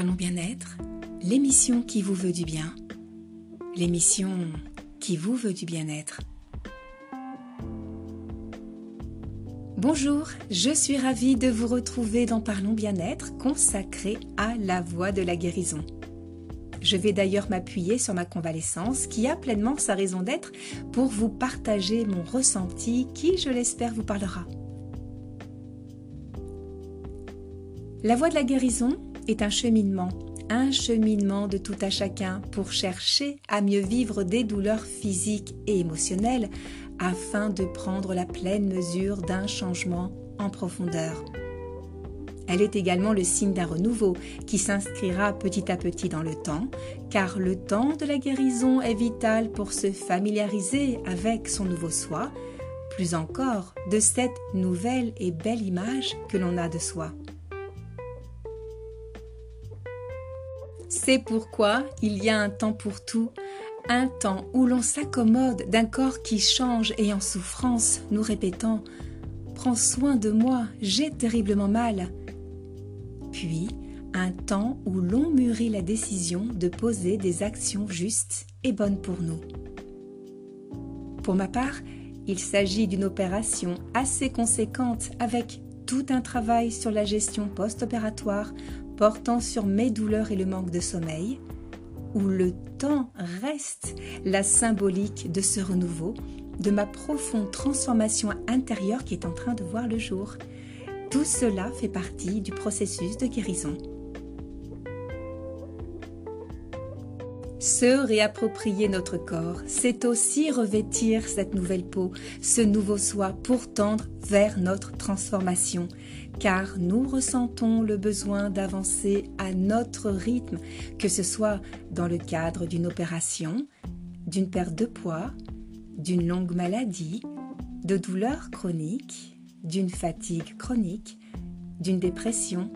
Parlons bien-être, l'émission qui vous veut du bien, l'émission qui vous veut du bien-être. Bonjour, je suis ravie de vous retrouver dans Parlons bien-être consacré à la voie de la guérison. Je vais d'ailleurs m'appuyer sur ma convalescence qui a pleinement sa raison d'être pour vous partager mon ressenti qui, je l'espère, vous parlera. La voie de la guérison est un cheminement, un cheminement de tout à chacun pour chercher à mieux vivre des douleurs physiques et émotionnelles afin de prendre la pleine mesure d'un changement en profondeur. Elle est également le signe d'un renouveau qui s'inscrira petit à petit dans le temps, car le temps de la guérison est vital pour se familiariser avec son nouveau soi, plus encore de cette nouvelle et belle image que l'on a de soi. C'est pourquoi il y a un temps pour tout, un temps où l'on s'accommode d'un corps qui change et en souffrance, nous répétant Prends soin de moi, j'ai terriblement mal. Puis, un temps où l'on mûrit la décision de poser des actions justes et bonnes pour nous. Pour ma part, il s'agit d'une opération assez conséquente avec tout un travail sur la gestion post-opératoire portant sur mes douleurs et le manque de sommeil, où le temps reste la symbolique de ce renouveau, de ma profonde transformation intérieure qui est en train de voir le jour. Tout cela fait partie du processus de guérison. Se réapproprier notre corps, c'est aussi revêtir cette nouvelle peau, ce nouveau soi pour tendre vers notre transformation, car nous ressentons le besoin d'avancer à notre rythme, que ce soit dans le cadre d'une opération, d'une perte de poids, d'une longue maladie, de douleurs chroniques, d'une fatigue chronique, d'une dépression,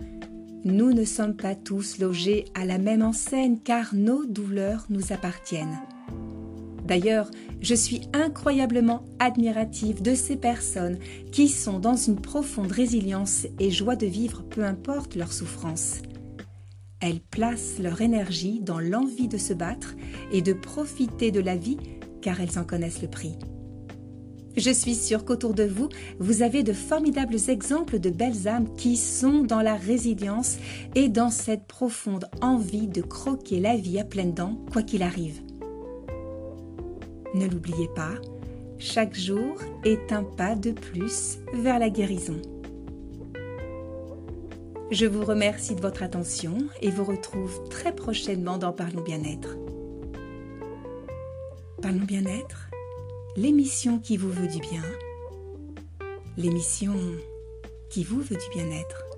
nous ne sommes pas tous logés à la même enseigne car nos douleurs nous appartiennent. D'ailleurs, je suis incroyablement admirative de ces personnes qui sont dans une profonde résilience et joie de vivre peu importe leur souffrance. Elles placent leur énergie dans l'envie de se battre et de profiter de la vie car elles en connaissent le prix. Je suis sûre qu'autour de vous, vous avez de formidables exemples de belles âmes qui sont dans la résilience et dans cette profonde envie de croquer la vie à pleines dents, quoi qu'il arrive. Ne l'oubliez pas, chaque jour est un pas de plus vers la guérison. Je vous remercie de votre attention et vous retrouve très prochainement dans Parlons bien-être. Parlons bien-être l'émission qui vous veut du bien, l'émission qui vous veut du bien-être.